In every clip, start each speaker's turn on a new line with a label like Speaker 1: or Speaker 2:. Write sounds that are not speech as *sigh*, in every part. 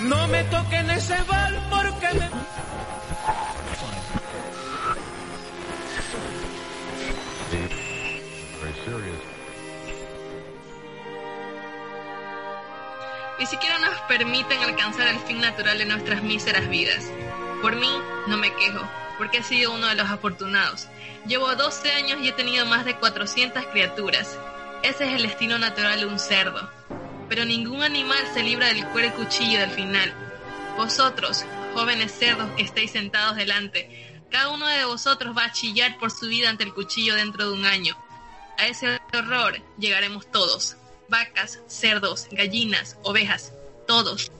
Speaker 1: No me toquen ese bal porque me...
Speaker 2: Ni siquiera nos permiten alcanzar el fin natural de nuestras míseras vidas. Por mí, no me quejo, porque he sido uno de los afortunados. Llevo 12 años y he tenido más de 400 criaturas. Ese es el destino natural de un cerdo. Pero ningún animal se libra del cuero cuchillo del final. Vosotros, jóvenes cerdos que estáis sentados delante, cada uno de vosotros va a chillar por su vida ante el cuchillo dentro de un año. A ese horror llegaremos todos. Vacas, cerdos, gallinas, ovejas, todos.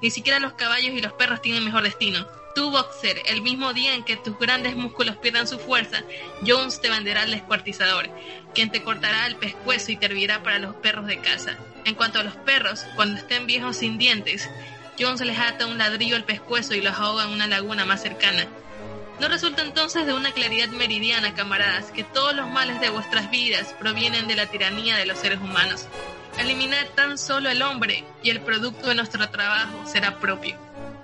Speaker 2: Ni siquiera los caballos y los perros tienen mejor destino. Tú, boxer, el mismo día en que tus grandes músculos pierdan su fuerza, Jones te venderá al descuartizador, quien te cortará el pescuezo y te hervirá para los perros de casa. En cuanto a los perros, cuando estén viejos sin dientes, Jones les ata un ladrillo al pescuezo y los ahoga en una laguna más cercana. ¿No resulta entonces de una claridad meridiana, camaradas, que todos los males de vuestras vidas provienen de la tiranía de los seres humanos? Eliminad tan solo el hombre y el producto de nuestro trabajo será propio.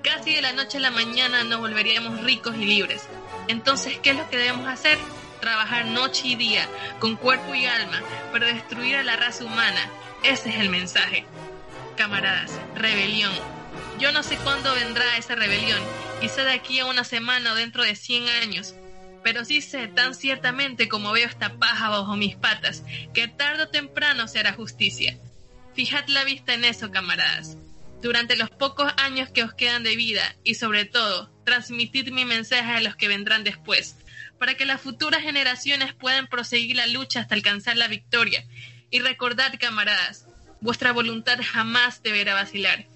Speaker 2: Casi de la noche a la mañana nos volveríamos ricos y libres. Entonces, ¿qué es lo que debemos hacer? Trabajar noche y día, con cuerpo y alma, para destruir a la raza humana. Ese es el mensaje. Camaradas, rebelión. Yo no sé cuándo vendrá esa rebelión, quizá de aquí a una semana o dentro de 100 años, pero sí sé tan ciertamente como veo esta paja bajo mis patas, que tarde o temprano será justicia. Fijad la vista en eso, camaradas. Durante los pocos años que os quedan de vida y sobre todo, transmitid mi mensaje a los que vendrán después, para que las futuras generaciones puedan proseguir la lucha hasta alcanzar la victoria. Y recordad, camaradas, vuestra voluntad jamás deberá vacilar.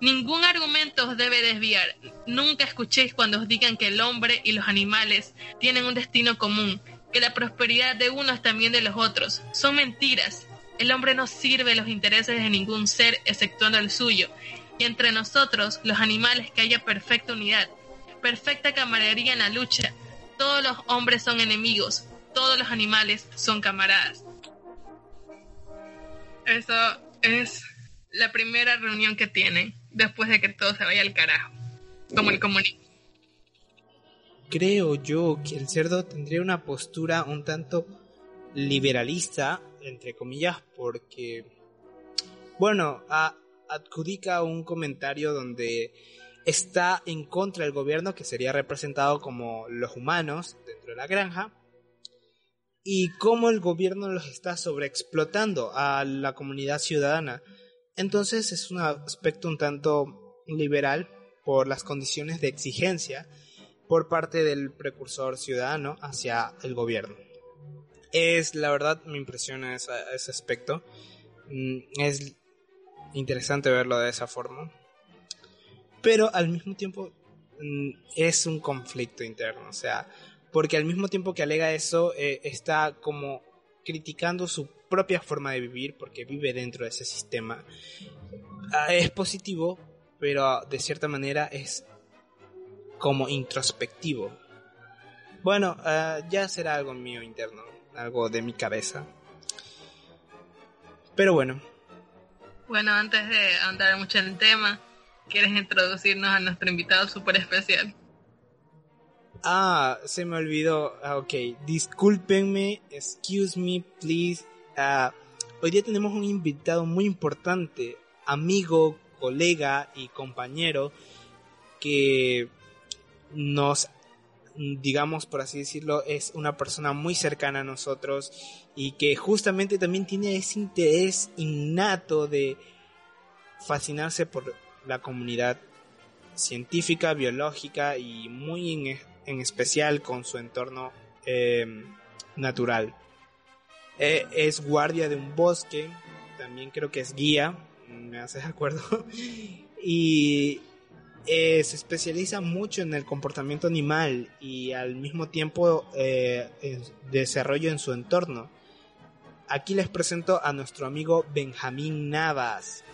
Speaker 2: Ningún argumento os debe desviar. Nunca escuchéis cuando os digan que el hombre y los animales tienen un destino común, que la prosperidad de uno es también de los otros. Son mentiras. El hombre no sirve los intereses de ningún ser exceptuando el suyo, y entre nosotros, los animales, que haya perfecta unidad, perfecta camaradería en la lucha. Todos los hombres son enemigos, todos los animales son camaradas. Eso es la primera reunión que tienen después de que todo se vaya al carajo, como el comunismo.
Speaker 3: Creo yo que el cerdo tendría una postura un tanto liberalista, entre comillas, porque, bueno, a, adjudica un comentario donde está en contra del gobierno, que sería representado como los humanos dentro de la granja, y cómo el gobierno los está sobreexplotando a la comunidad ciudadana. Entonces es un aspecto un tanto liberal por las condiciones de exigencia por parte del precursor ciudadano hacia el gobierno. Es la verdad me impresiona ese, ese aspecto. Mm, es interesante verlo de esa forma. Pero al mismo tiempo mm, es un conflicto interno, o sea, porque al mismo tiempo que alega eso, eh, está como criticando su propia forma de vivir, porque vive dentro de ese sistema. Ah, es positivo, pero de cierta manera es como introspectivo. Bueno, uh, ya será algo mío interno, algo de mi cabeza. Pero bueno,
Speaker 2: bueno, antes de andar mucho en el tema, ¿quieres introducirnos a nuestro invitado súper especial?
Speaker 3: Ah, se me olvidó. Ah, ok, discúlpenme, excuse me, please. Uh, hoy día tenemos un invitado muy importante, amigo, colega y compañero que nos, digamos por así decirlo, es una persona muy cercana a nosotros y que justamente también tiene ese interés innato de fascinarse por la comunidad científica, biológica y muy en, en especial con su entorno eh, natural. Eh, es guardia de un bosque, también creo que es guía, me haces acuerdo, *laughs* y eh, se especializa mucho en el comportamiento animal y al mismo tiempo desarrollo en su entorno aquí les presento a nuestro amigo Benjamín Navas.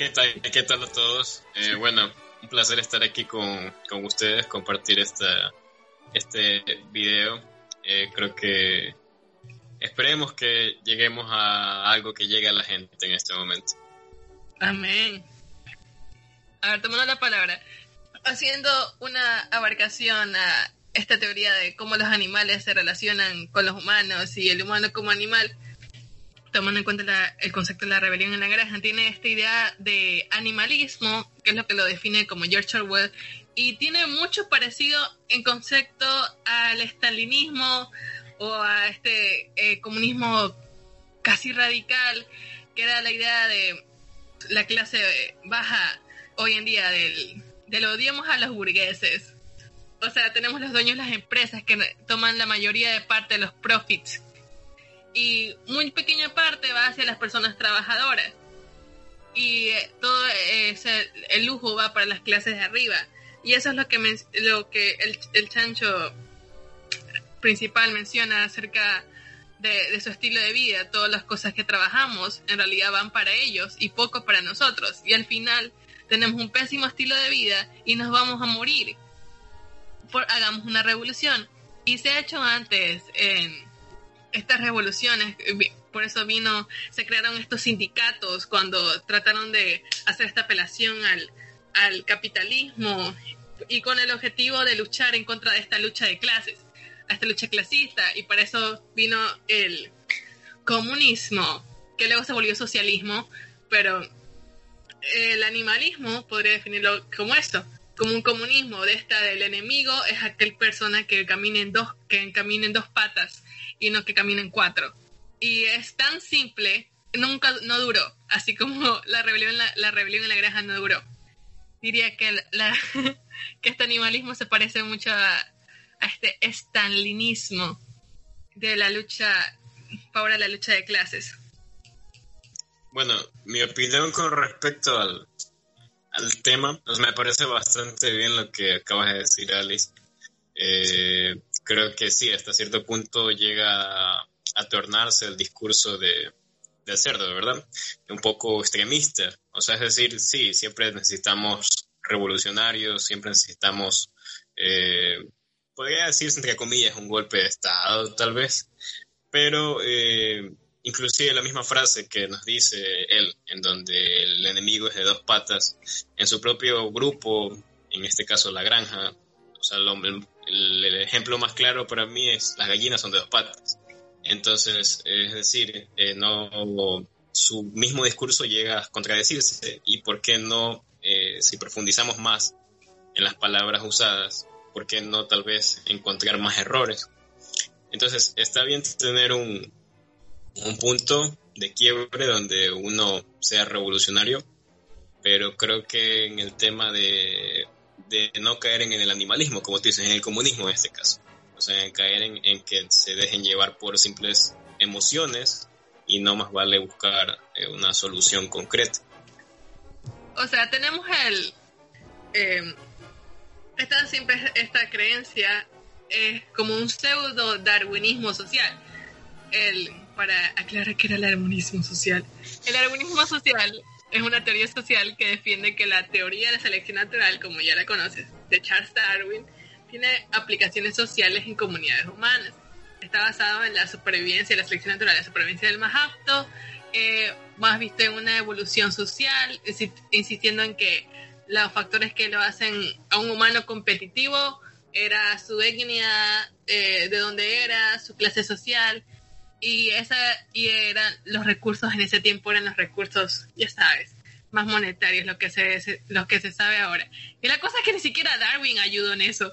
Speaker 4: ¿Qué tal, ¿Qué tal a todos? Eh, bueno, un placer estar aquí con, con ustedes, compartir esta, este video. Eh, creo que esperemos que lleguemos a algo que llegue a la gente en este momento.
Speaker 2: Amén. A ver, tomando la palabra. Haciendo una abarcación a esta teoría de cómo los animales se relacionan con los humanos y el humano como animal, tomando en cuenta el concepto de la rebelión en la granja, tiene esta idea de animalismo, que es lo que lo define como George Orwell, y tiene mucho parecido en concepto al estalinismo o a este eh, comunismo casi radical, que era la idea de la clase baja hoy en día del, del odiamos a los burgueses. O sea, tenemos los dueños de las empresas que toman la mayoría de parte de los profits y muy pequeña parte va hacia las personas trabajadoras. Y eh, todo ese, el lujo va para las clases de arriba. Y eso es lo que lo que el, el, chancho principal menciona acerca de, de, su estilo de vida. Todas las cosas que trabajamos en realidad van para ellos y poco para nosotros. Y al final tenemos un pésimo estilo de vida y nos vamos a morir. Por hagamos una revolución. Y se ha hecho antes en estas revoluciones, eh, por eso vino, se crearon estos sindicatos cuando trataron de hacer esta apelación al, al capitalismo y con el objetivo de luchar en contra de esta lucha de clases, a esta lucha clasista, y para eso vino el comunismo, que luego se volvió socialismo, pero el animalismo podría definirlo como esto, como un comunismo. De esta del enemigo es aquel persona que camina en dos, que camina en dos patas y no que caminen cuatro. Y es tan simple, nunca, no duró, así como la rebelión, la, la rebelión en la granja no duró. Diría que, la, *laughs* que este animalismo se parece mucho a, a este estalinismo de la lucha, para la lucha de clases.
Speaker 4: Bueno, mi opinión con respecto al, al tema, pues me parece bastante bien lo que acabas de decir, Alice. Eh, creo que sí, hasta cierto punto llega a, tornarse el discurso de, de cerdo, ¿verdad? Un poco extremista. O sea, es decir, sí, siempre necesitamos revolucionarios, siempre necesitamos, eh, podría decirse entre comillas, un golpe de Estado, tal vez, pero eh, inclusive la misma frase que nos dice él, en donde el enemigo es de dos patas, en su propio grupo, en este caso la granja, o sea, el, ejemplo más claro para mí es las gallinas son de dos patas. Entonces, es decir, eh, no su mismo discurso llega a contradecirse. ¿Y por qué no, eh, si profundizamos más en las palabras usadas, por qué no tal vez encontrar más errores? Entonces, está bien tener un, un punto de quiebre donde uno sea revolucionario, pero creo que en el tema de de no caer en el animalismo, como tú dices, en el comunismo en este caso. O sea, en caer en, que se dejen llevar por simples emociones y no más vale buscar eh, una solución concreta.
Speaker 2: O sea, tenemos el... Eh, esta, siempre esta creencia es como un pseudo darwinismo social. El, para aclarar qué era el darwinismo social. El darwinismo social es una teoría social que defiende que la teoría de la selección natural, como ya la conoces, de Charles Darwin, tiene aplicaciones sociales en comunidades humanas. Está basado en la supervivencia la selección natural, la supervivencia del más apto, eh, más visto en una evolución social, insistiendo en que los factores que lo hacen a un humano competitivo era su etnia, eh, de dónde era, su clase social, y esa y eran los recursos en ese tiempo eran los recursos ya sabes más monetarios lo que se lo que se sabe ahora. Y la cosa es que ni siquiera Darwin ayudó en eso.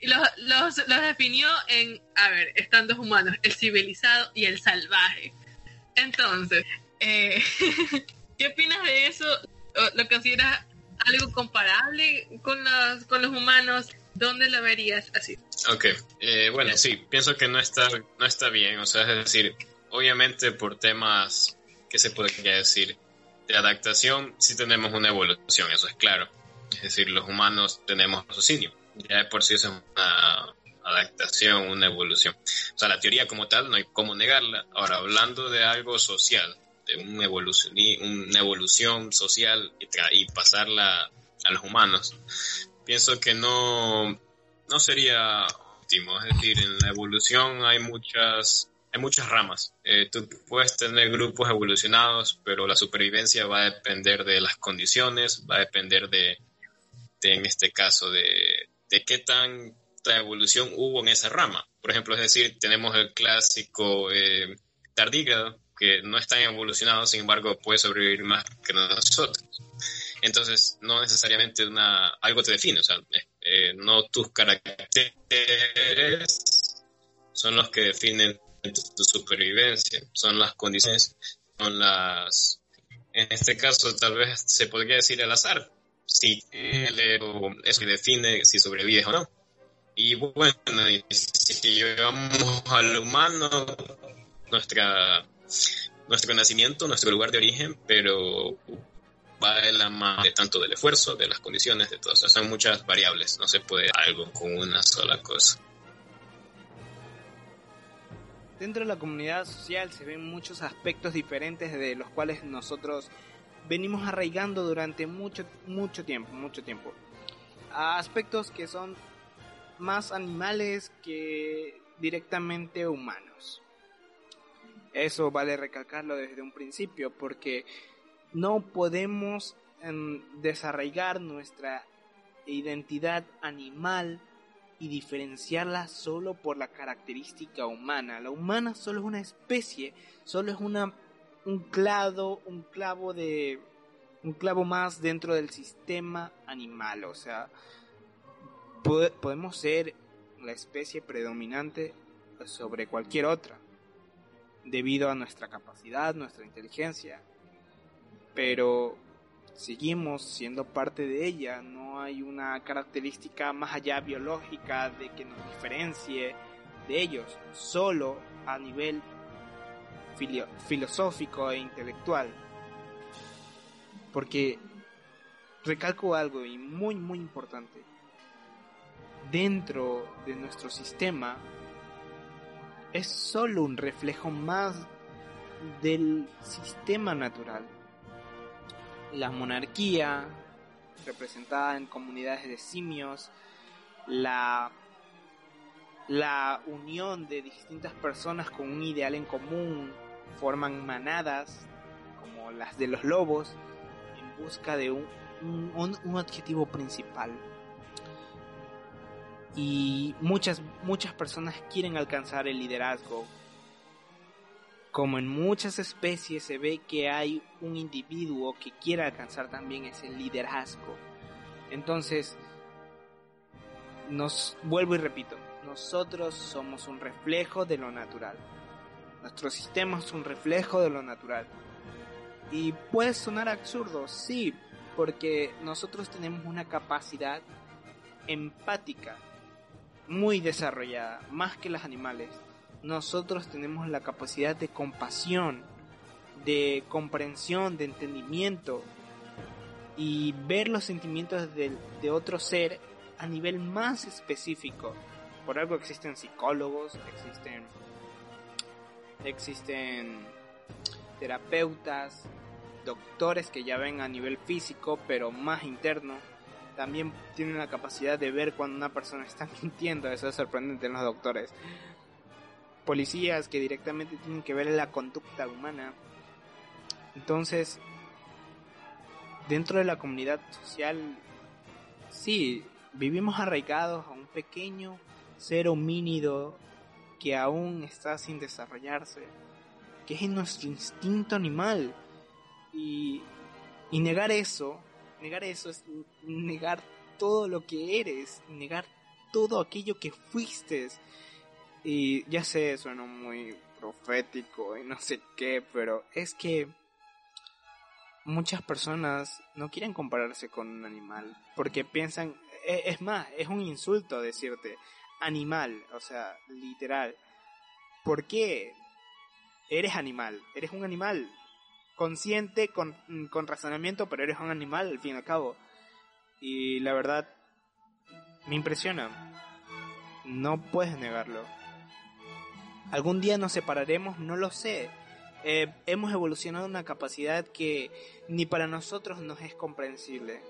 Speaker 2: Y los, los, los definió en a ver están dos humanos el civilizado y el salvaje. Entonces eh, *laughs* qué opinas de eso lo consideras algo comparable con los con los humanos ¿Dónde lo verías así?
Speaker 4: Ok, eh, bueno, sí, pienso que no está, no está bien, o sea, es decir, obviamente por temas, ¿qué se podría decir? De adaptación, sí tenemos una evolución, eso es claro. Es decir, los humanos tenemos raciocinio, ya de por sí es una adaptación, una evolución. O sea, la teoría como tal no hay cómo negarla. Ahora, hablando de algo social, de una evolución, una evolución social y, y pasarla a los humanos, pienso que no, no sería óptimo. Es decir, en la evolución hay muchas hay muchas ramas. Eh, tú puedes tener grupos evolucionados, pero la supervivencia va a depender de las condiciones, va a depender de, en este caso, de, de qué tanta evolución hubo en esa rama. Por ejemplo, es decir, tenemos el clásico eh, tardígrado, que no está evolucionado, sin embargo, puede sobrevivir más que nosotros. Entonces, no necesariamente una, algo te define, o sea, eh, no tus caracteres son los que definen tu supervivencia, son las condiciones, son las, en este caso tal vez se podría decir el azar, si eso define si sobrevives o no. Y bueno, si llevamos al humano, nuestra, nuestro nacimiento, nuestro lugar de origen, pero va de la mano de tanto del esfuerzo, de las condiciones, de todo. eso son muchas variables, no se puede algo con una sola cosa.
Speaker 3: Dentro de la comunidad social se ven muchos aspectos diferentes de los cuales nosotros venimos arraigando durante mucho, mucho tiempo, mucho tiempo. aspectos que son más animales que directamente humanos. Eso vale recalcarlo desde un principio porque no podemos em, desarraigar nuestra identidad animal y diferenciarla solo por la característica humana. La humana solo es una especie, solo es una un clavo, un clavo de un clavo más dentro del sistema animal, o sea, podemos ser la especie predominante sobre cualquier otra debido a nuestra capacidad, nuestra inteligencia, pero seguimos siendo parte de ella, no hay una característica más allá biológica de que nos diferencie de ellos, solo a nivel filosófico e intelectual. Porque recalco algo y muy muy importante. Dentro de nuestro sistema es solo un reflejo más del sistema natural la monarquía, representada en comunidades de simios, la, la unión de distintas personas con un ideal en común, forman manadas como las de los lobos en busca de un, un, objetivo principal. Y muchas, muchas personas quieren alcanzar el liderazgo, como en muchas especies se ve que hay un individuo que quiere alcanzar también ese liderazgo. Entonces, nos vuelvo y repito, nosotros somos un reflejo de lo natural. Nuestro sistema es un reflejo de lo natural. Y puede sonar absurdo, sí, porque nosotros tenemos una capacidad empática muy desarrollada, más que los animales nosotros tenemos la capacidad de compasión, de comprensión, de entendimiento y ver los sentimientos de, de otro ser a nivel más específico. Por algo existen psicólogos, existen, existen terapeutas, doctores que ya ven a nivel físico, pero más interno. También tienen la capacidad de ver cuando una persona está *laughs* mintiendo. Eso es sorprendente en los doctores policías que directamente tienen que ver la conducta humana. Entonces, dentro de la comunidad social, sí, vivimos arraigados a un pequeño ser homínido que aún está sin desarrollarse, que es nuestro instinto animal. Y, negar eso, negar eso es negar todo lo que eres, negar todo aquello que fuiste y ya sé, suena muy profético y no sé qué, pero es que muchas personas no quieren compararse con un animal porque piensan, e, es más, es un insulto decirte animal, o sea, literal. ¿Por qué eres animal? Eres un animal consciente, con, con razonamiento, pero eres un animal al fin y al cabo. Y la verdad, me impresiona. No puedes negarlo. ¿Algún día nos separaremos? No lo sé. Eh, hemos evolucionado una capacidad que ni para nosotros nos es comprensible.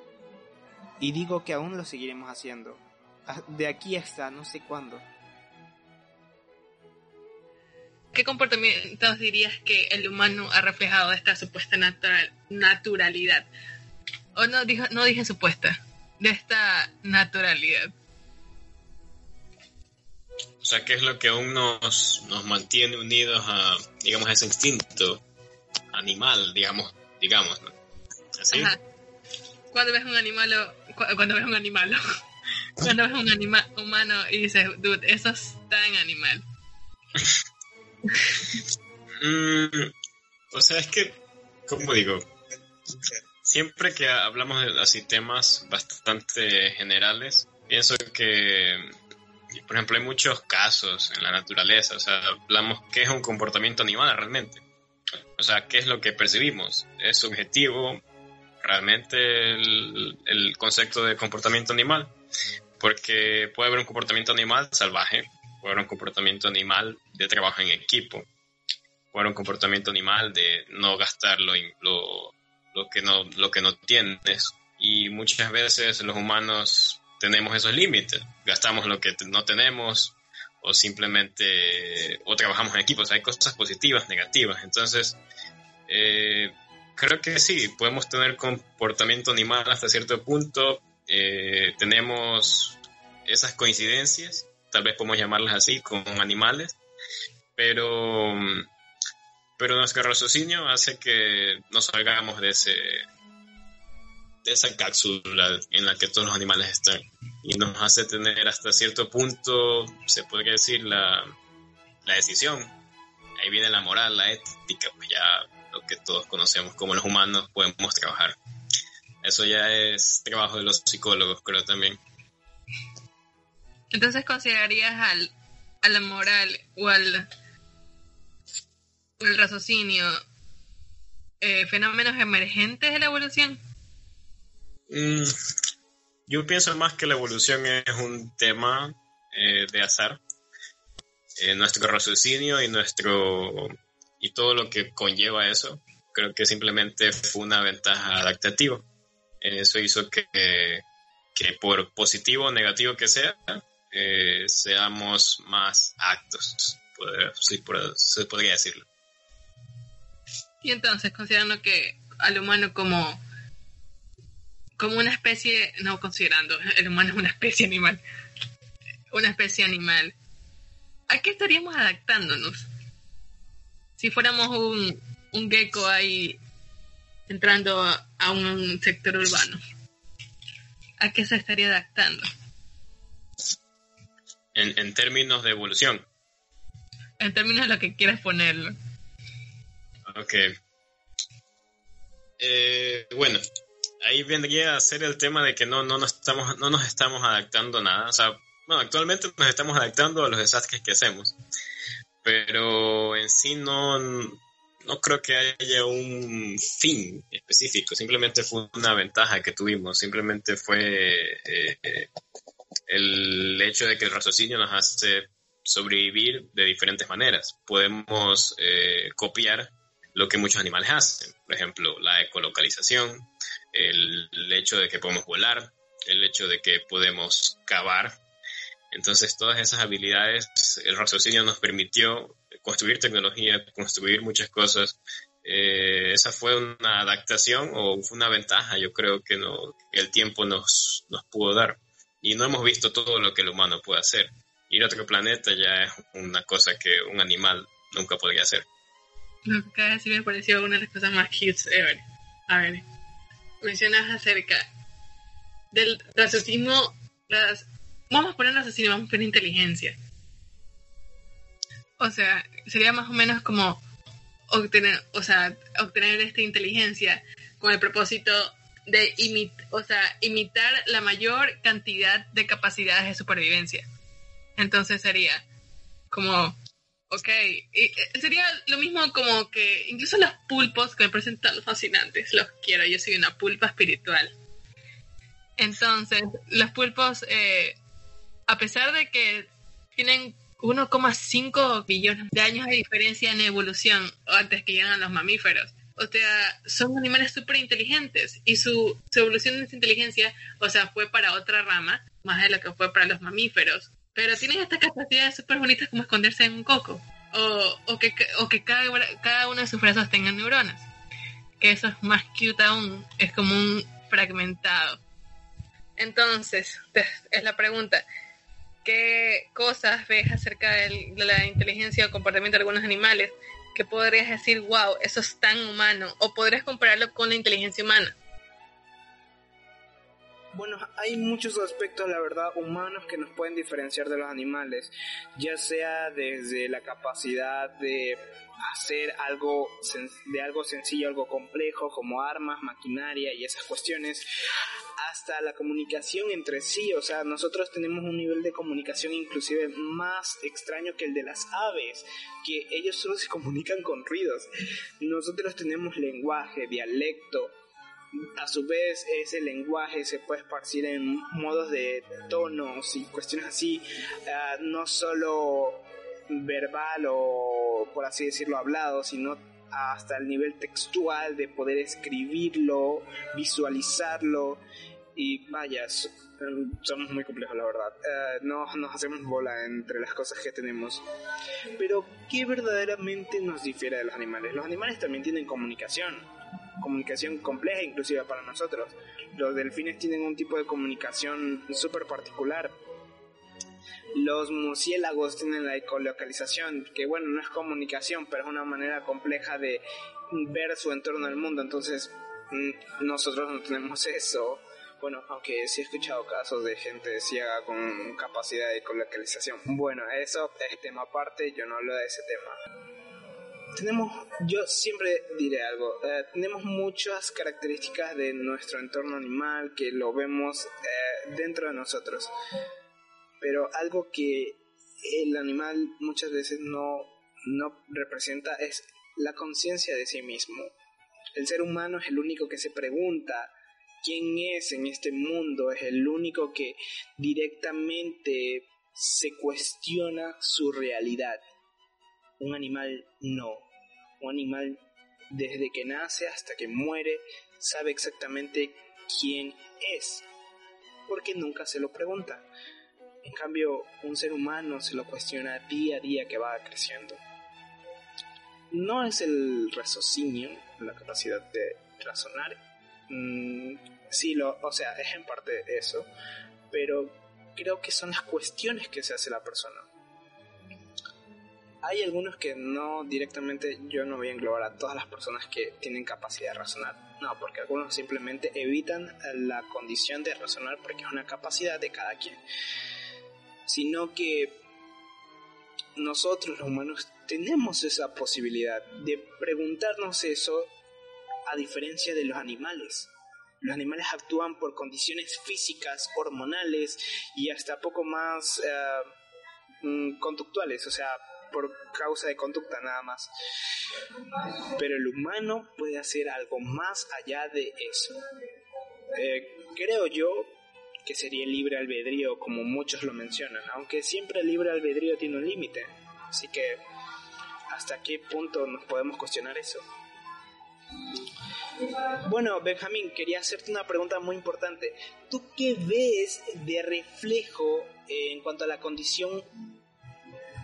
Speaker 3: Y digo que aún lo seguiremos haciendo. Ah, de aquí hasta no sé cuándo.
Speaker 2: ¿qué comportamientos dirías que el humano ha reflejado esta supuesta natural, naturalidad? O no, dijo, no dije supuesta, de esta naturalidad.
Speaker 4: O sea, ¿qué es lo que aún nos, nos mantiene unidos a, digamos, ese instinto animal, digamos, digamos, ¿no? ¿Así?
Speaker 2: Ajá. Cuando ves un animal, o- cu- cuando ves un animal, *laughs* cuando ves un animal humano y dices, dude, eso es tan animal.
Speaker 4: Mm, o sea, es que, ¿cómo digo? Siempre que hablamos de así temas bastante generales, pienso que, por ejemplo, hay muchos casos en la naturaleza, o sea, hablamos qué es un comportamiento animal realmente. O sea, qué es lo que percibimos. ¿Es subjetivo realmente el, el concepto de comportamiento animal? Porque puede haber un comportamiento animal salvaje, puede haber un comportamiento animal de trabajo en equipo, puede haber un comportamiento animal de no gastar lo, lo, lo que no, lo que no tienes. Y muchas veces los humanos tenemos esos límites, gastamos lo que no tenemos o simplemente o trabajamos en equipos, hay cosas positivas, negativas. Entonces, eh, creo que sí, podemos tener comportamiento animal hasta cierto punto, eh, tenemos esas coincidencias, tal vez podemos llamarlas así, con animales, pero, pero nuestro raciocinio hace que nos salgamos de ese esa cápsula en la que todos los animales están y nos hace tener hasta cierto punto, se podría decir, la, la decisión. Ahí viene la moral, la ética, pues ya lo que todos conocemos como los humanos podemos trabajar. Eso ya es trabajo de los psicólogos, creo también.
Speaker 2: Entonces considerarías al, a la moral o al, al raciocinio eh, fenómenos emergentes de la evolución.
Speaker 4: Mm, yo pienso más que la evolución es un tema eh, de azar. Eh, nuestro raciocinio y nuestro y todo lo que conlleva eso, creo que simplemente fue una ventaja adaptativa. Eso hizo que, que por positivo o negativo que sea, eh, seamos más actos, poder- por- se podría decirlo.
Speaker 2: Y entonces, considerando que al humano como, como una especie, no considerando, el humano es una especie animal, una especie animal, ¿a qué estaríamos adaptándonos? Si fuéramos un, un gecko ahí entrando a, un sector urbano, ¿a qué se estaría adaptando?
Speaker 4: En, en términos de evolución,
Speaker 2: En términos de lo que quieras ponerlo.
Speaker 4: Ok. Eh, bueno, ahí vendría a ser el tema de que no, no, nos estamos, no nos estamos adaptando a nada. O sea, bueno, actualmente nos estamos adaptando a los desastres que hacemos. Pero en sí no, no creo que haya un fin específico. Simplemente fue una ventaja que tuvimos. Simplemente fue eh, eh, el hecho de que el raciocinio nos hace sobrevivir de diferentes maneras. Podemos eh, copiar lo que muchos animales hacen. Por ejemplo, la ecolocalización, el, hecho de que podemos volar, el hecho de que podemos cavar. Entonces, todas esas habilidades, el raciocinio nos permitió construir tecnología, construir muchas cosas. Eh, esa fue una adaptación o fue una ventaja, yo creo que, no, el tiempo nos, nos pudo dar. Y no hemos visto todo lo que el humano puede hacer. Ir a otro planeta ya es una cosa que un animal nunca podría hacer.
Speaker 2: Lo que decir me pareció una de las cosas más cute ever. A ver, mencionas acerca del raciocinio. Las, vamos a poner raciocinio, vamos a poner inteligencia. O sea, sería más o menos como obtener, o sea, obtener esta inteligencia con el propósito de imit, o sea, imitar la mayor cantidad de capacidades de supervivencia. Entonces sería como Ok, y, eh, sería lo mismo como que incluso los pulpos que me parecen tan fascinantes, los quiero, yo soy una pulpa espiritual. Entonces, los pulpos, eh, a pesar de que tienen 1,5 billones de años de diferencia en evolución antes que llegan a los mamíferos, o sea, son animales súper inteligentes y su, su evolución de inteligencia, o sea, fue para otra rama, más de lo que fue para los mamíferos. Pero tienen estas capacidades súper bonitas como esconderse en un coco. O, o que, o que cada, cada una de sus brazos tenga neuronas. Que eso es más cute aún. Es como un fragmentado. Entonces, es la pregunta. ¿Qué cosas ves acerca de la inteligencia o comportamiento de algunos animales que podrías decir, wow, eso es tan humano? O podrías compararlo con la inteligencia humana.
Speaker 3: Bueno, hay muchos aspectos, la verdad, humanos que nos pueden diferenciar de los animales, ya sea desde la capacidad de hacer algo de algo sencillo, algo complejo, como armas, maquinaria y esas cuestiones, hasta la comunicación entre sí, o sea, nosotros tenemos un nivel de comunicación inclusive más extraño que el de las aves, que ellos solo se comunican con ruidos. Nosotros tenemos lenguaje, dialecto, a su vez ese lenguaje se puede esparcir en modos de tonos y cuestiones así, ah, no solo verbal o por así decirlo hablado, sino hasta el nivel textual de poder escribirlo, visualizarlo y vaya, somos muy complejos la verdad. Eh, no nos hacemos bola entre las cosas que tenemos. Pero ¿qué verdaderamente nos difiere de los animales? Los animales también tienen comunicación comunicación compleja inclusive para nosotros. Los delfines tienen un tipo de comunicación súper particular. Los murciélagos tienen la ecolocalización, que bueno, no es comunicación, pero es una manera compleja de ver su entorno al mundo. Entonces, mm, nosotros no tenemos *laughs* eso. Bueno, aunque sí he escuchado casos de gente ciega con capacidad de ecolocalización. Bueno, eso es tema aparte, yo no hablo de ese tema tenemos, yo siempre diré algo, eh, tenemos muchas características de nuestro entorno animal que lo vemos eh, dentro de nosotros, pero algo que el animal muchas veces no, no representa es la conciencia de sí mismo. El ser humano es el único que se pregunta quién es en este mundo, es el único que directamente se cuestiona su realidad. Un animal no. Un animal desde que nace hasta que muere sabe exactamente quién es, porque nunca se lo pregunta. En cambio, un ser humano se lo cuestiona día a día que va creciendo. No es el raciocinio, la capacidad de razonar. Mm, sí, lo, o sea, es en parte eso, pero creo que son las cuestiones que se hace la persona hay algunos que no directamente yo no voy a englobar a todas las personas que tienen capacidad de razonar. No, porque algunos simplemente evitan la condición de razonar porque es una capacidad de cada quien. Sino que nosotros los humanos tenemos esa posibilidad de preguntarnos eso a diferencia de los animales. Los animales actúan por condiciones físicas, hormonales y hasta poco más mm, conductuales, o sea, por causa de conducta nada más. Pero el humano puede hacer algo más allá de eso. Eh, creo yo que sería libre albedrío como muchos lo mencionan, aunque siempre el libre albedrío tiene un límite. Así que, ¿hasta qué punto nos podemos cuestionar eso? Bueno, Benjamín, quería hacerte una pregunta muy importante. ¿Tú qué ves de reflejo en cuanto a la condición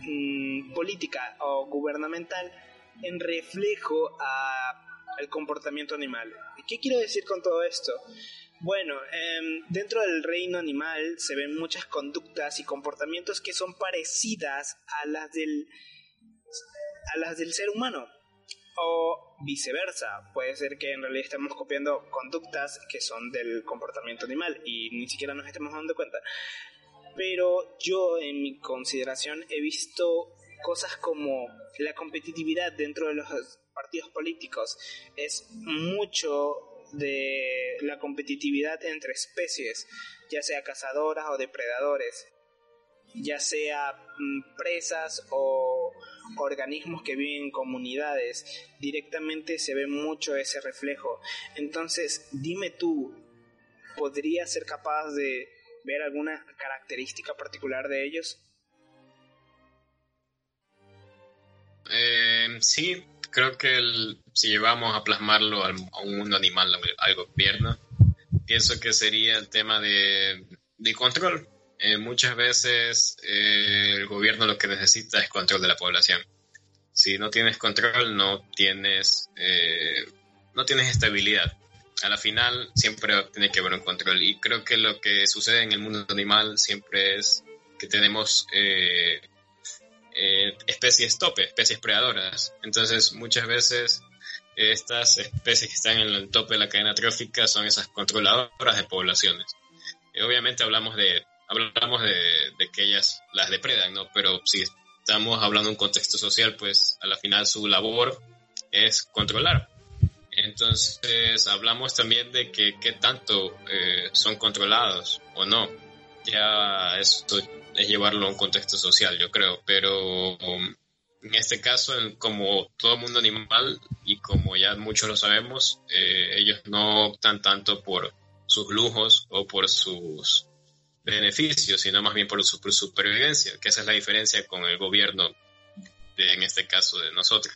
Speaker 3: Mm, política o gubernamental en reflejo al comportamiento animal. ¿Qué quiero decir con todo esto? Bueno, em, dentro del reino animal se ven muchas conductas y comportamientos que son parecidas a las del, a las del ser humano. O viceversa, puede ser que en realidad estamos copiando conductas que son del comportamiento animal y ni siquiera nos estemos dando cuenta pero yo en mi consideración he visto cosas como la competitividad dentro de los partidos políticos es mucho de la competitividad entre especies, ya sea cazadoras o depredadores, ya sea mm, presas o organismos que viven en comunidades, directamente se ve mucho ese reflejo. Entonces, dime tú, ¿podría ser capaz de ver alguna característica particular de ellos?
Speaker 4: Eh, sí, creo que si llevamos a plasmarlo a un mundo animal, al gobierno, pienso que sería el tema de, control. Eh, muchas veces eh, el gobierno lo que necesita es control de la población. Si no tienes control, no tienes, eh, no tienes estabilidad. A la final siempre tiene que haber un control. Y creo que lo que sucede en el mundo animal siempre es que tenemos eh, eh, especies tope, especies predadoras. Entonces muchas veces estas especies que están en el tope de la cadena trófica son esas controladoras de poblaciones. obviamente hablamos de hablamos de, que ellas las depredan, ¿no? Pero si estamos hablando de un contexto social, pues a la final su labor es controlar. Entonces hablamos también de que qué tanto eh, son controlados o no. Ya esto es llevarlo a un contexto social, yo creo, pero um, en este caso, como todo mundo animal y como ya muchos lo sabemos, eh, ellos no optan tanto por sus lujos o por sus beneficios, sino más bien por su supervivencia, que esa es la diferencia con el gobierno, en este caso de nosotros.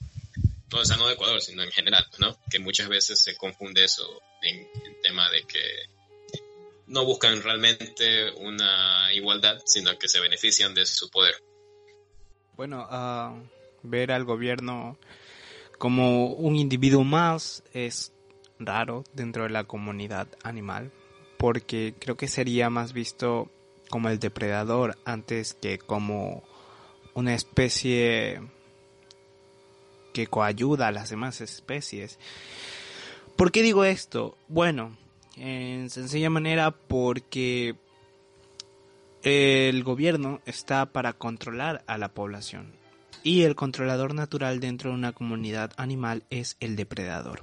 Speaker 4: No, o de Ecuador, sino en general, ¿no? Que muchas veces se confunde eso en, en tema de que no buscan realmente una igualdad, sino que se benefician de su poder.
Speaker 3: Bueno, uh, ver al gobierno como un individuo más es raro dentro de la comunidad animal, porque creo que sería más visto como el depredador antes que como una especie que coayuda a las demás especies. ¿Por qué digo esto? Bueno, en sencilla manera porque el gobierno está para controlar a la población y el controlador natural dentro de una comunidad animal es el depredador.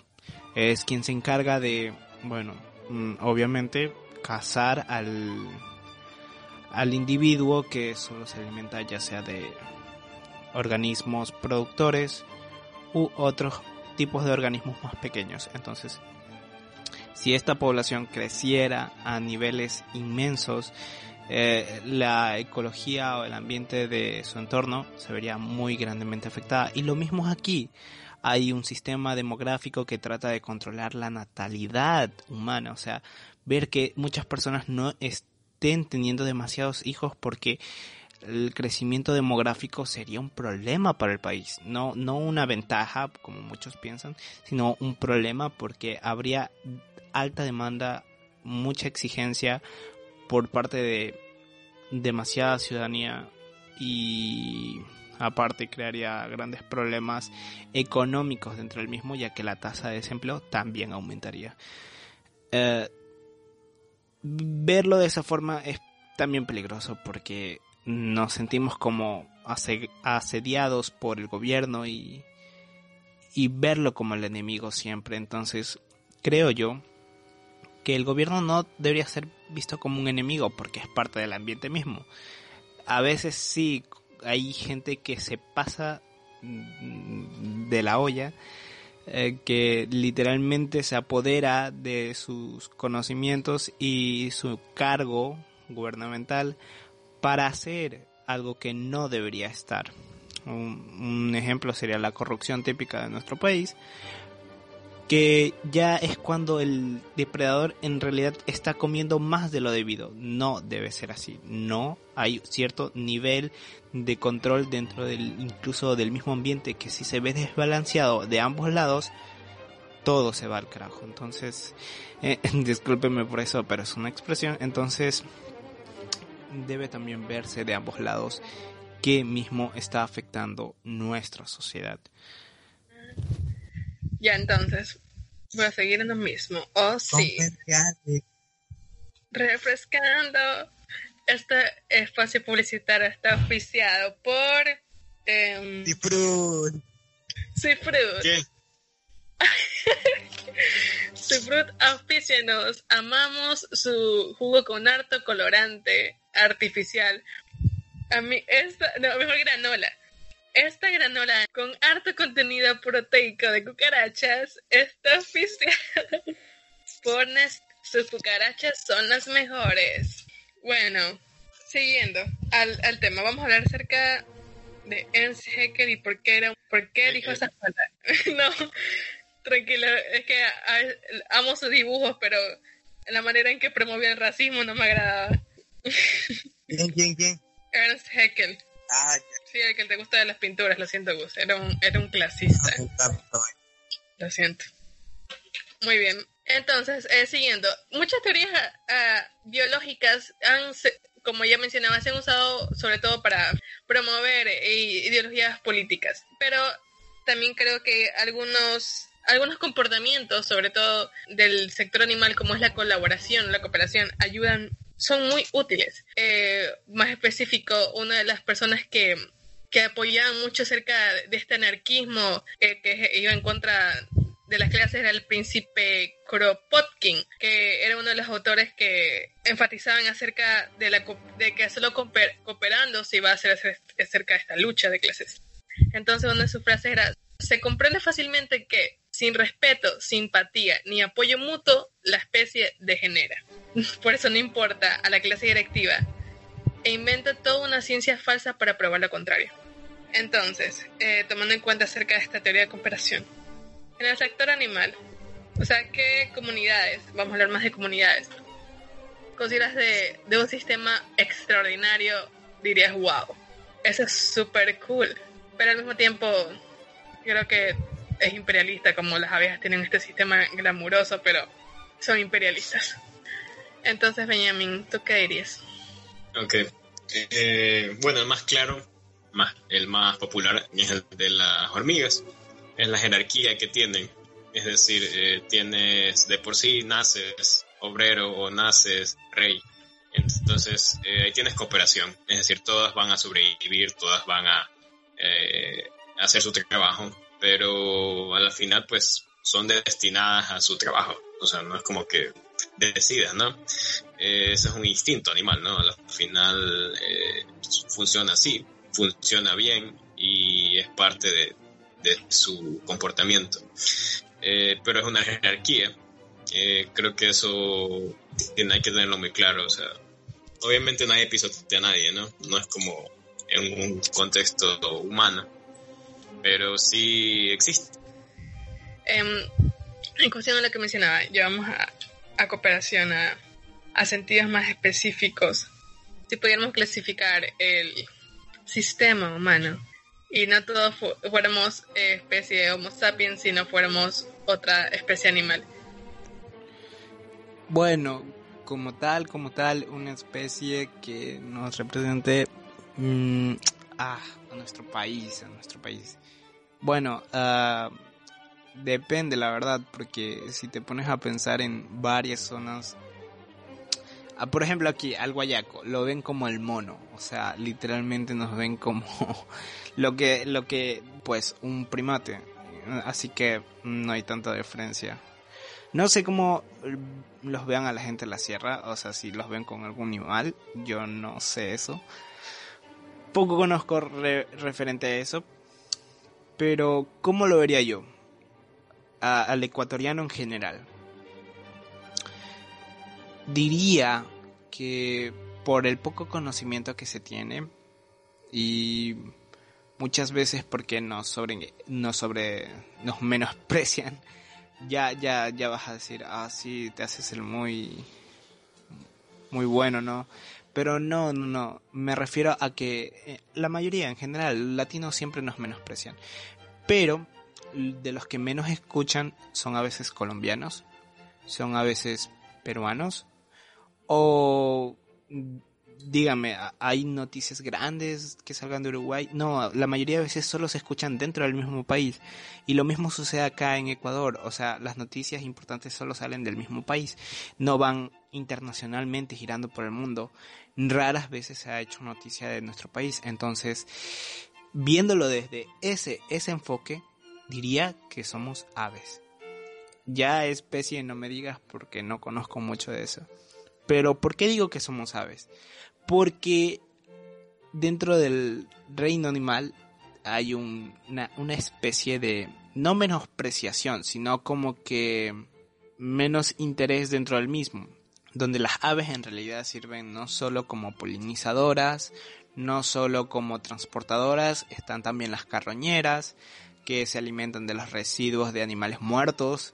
Speaker 3: Es quien se encarga de, bueno, mm, obviamente cazar al, al individuo que solo se alimenta ya sea de organismos productores u otros tipos de organismos más pequeños. Entonces, si esta población creciera a niveles inmensos, eh, la ecología o el ambiente de su entorno se vería muy grandemente afectada. Y lo mismo aquí. Hay un sistema demográfico que trata de controlar la natalidad humana, o sea, ver que muchas personas no estén teniendo demasiados hijos porque el crecimiento demográfico sería un problema para el país, no, no una ventaja como muchos piensan, sino un problema porque habría alta demanda, mucha exigencia por parte de demasiada ciudadanía y aparte crearía grandes problemas económicos dentro del mismo ya que la tasa de desempleo también aumentaría. Eh, verlo de esa forma es también peligroso porque nos sentimos como asediados por el gobierno y, y verlo como el enemigo siempre. Entonces, creo yo que el gobierno no debería ser visto como un enemigo porque es parte del ambiente mismo. A veces sí hay gente que se pasa mm, de la olla, eh, que literalmente se apodera de sus conocimientos y su cargo gubernamental para hacer algo que no debería estar. un ejemplo sería la corrupción típica de nuestro país, que ya es cuando el depredador en realidad está comiendo más de lo debido. No debe ser así. No hay cierto nivel de control dentro del incluso del mismo ambiente que si se ve desbalanceado de ambos lados todo se va al carajo. Entonces, eh, *laughs* discúlpeme por eso, pero es una expresión. Entonces, debe también verse de ambos lados que mismo está afectando nuestra sociedad.
Speaker 2: Ya entonces, voy a seguir en lo mismo. Oh, sí. Refrescando. Este espacio publicitario está oficiado por. Eh,
Speaker 3: Cifrut.
Speaker 2: Cifrut.
Speaker 4: ¿Qué? *laughs*
Speaker 2: Cifrut aficionados. Amamos su jugo con harto colorante artificial. A mí, esta. No, mejor granola esta granola con harto contenido proteico de cucarachas está oficiada *laughs* por Sus cucarachas son las mejores. Bueno, siguiendo al, al tema, vamos a hablar acerca de Ernst Haeckel y por qué, era, por qué dijo esa palabra. *laughs* no, tranquilo, es que amo sus dibujos, pero la manera en que promovía el racismo no me agradaba.
Speaker 3: ¿Quién, quién, quién?
Speaker 2: Ernst Haeckel.
Speaker 3: Ah,
Speaker 2: Sí, el que te gusta de las pinturas, lo siento, Gus. Era un, era un clasista. Lo siento. Muy bien. Entonces, eh, siguiendo, muchas teorías ah, biológicas han, como ya mencionaba, se han usado sobre todo para promover eh, ideologías políticas, pero también creo que algunos algunos comportamientos, sobre todo del sector animal, como es la colaboración, la cooperación, ayudan, son muy útiles. Eh, más específico, una de las personas que, que apoyaban mucho acerca de este anarquismo eh, que iba en contra de las clases era el príncipe Kropotkin, que era uno de los autores que enfatizaban acerca de, la, de que solo cooperando se iba a hacer acerca de esta lucha de clases. Entonces una de sus frases era, se comprende fácilmente que sin respeto, simpatía ni apoyo mutuo, la especie degenera. *laughs* Por eso no importa a la clase directiva e inventa toda una ciencia falsa para probar lo contrario. Entonces, eh, tomando en cuenta acerca de esta teoría de cooperación, en el sector animal, o sea, ¿qué comunidades, vamos a hablar más de comunidades, consideras de, de un sistema extraordinario, dirías, wow, eso es súper cool, pero al mismo tiempo creo que es imperialista, como las abejas tienen este sistema glamuroso, pero son imperialistas. Entonces, Benjamin, ¿tú qué dirías?
Speaker 4: Ok. Eh, bueno, el más claro, más, el más popular es el de las hormigas es la jerarquía que tienen. Es decir, eh, tienes de por sí naces obrero o naces rey. Entonces eh, ahí tienes cooperación. Es decir, todas van a sobrevivir, todas van a hacer su trabajo, pero al final pues son destinadas a su trabajo. O sea, no es como que decidas, ¿no? ese es un instinto animal, ¿no? Al final funciona así, funciona bien y es parte de, de su comportamiento. Eh, pero es una jerarquía. Eh, creo que eso hay que tenerlo muy claro. O sea, obviamente nadie pisotea a nadie, ¿no? No es como en un contexto humano, pero sí existe.
Speaker 2: Em, en cuestión de lo que mencionaba, llevamos a, a cooperación, a, a sentidos más específicos. Si pudiéramos clasificar el sistema humano y no todos fuéramos eh, especie de Homo sapiens, sino fuéramos otra especie animal.
Speaker 3: Bueno, como tal, como tal, una especie que nos represente mm, ah, a nuestro país, a nuestro país. Bueno, uh, depende la verdad, porque si te pones a pensar en varias zonas Ah, por ejemplo, aquí al guayaco lo ven como el mono, o sea, literalmente nos ven como *laughs* lo que, lo que, pues, un primate. Así que no hay tanta diferencia. No sé cómo los vean a la gente en la sierra, o sea, si los ven con algún animal, yo no sé eso. Poco conozco referente a eso, pero ¿cómo lo vería yo? al ecuatoriano en general diría que por el poco conocimiento que se tiene y muchas veces porque nos sobre nos menosprecian ya ya ya vas a decir ah sí te haces el muy muy bueno no pero no no no me refiero a que eh, la mayoría en general latinos siempre nos menosprecian pero de los que menos escuchan son a veces colombianos son a veces peruanos o dígame, ¿hay noticias grandes que salgan de Uruguay? No, la mayoría de veces solo se escuchan dentro del mismo país. Y lo mismo sucede acá en Ecuador. O sea, las noticias importantes solo salen del mismo país. No van internacionalmente girando por el mundo. Raras veces se ha hecho noticia de nuestro país. Entonces, viéndolo desde ese, ese enfoque, diría que somos aves. Ya especie no me digas porque no conozco mucho de eso. Pero ¿por qué digo que somos aves? Porque dentro del reino animal hay una, una especie de, no menospreciación, sino como que menos interés dentro del mismo, donde las aves en realidad sirven no solo como polinizadoras, no solo como transportadoras, están también las carroñeras, que se alimentan de los residuos de animales muertos,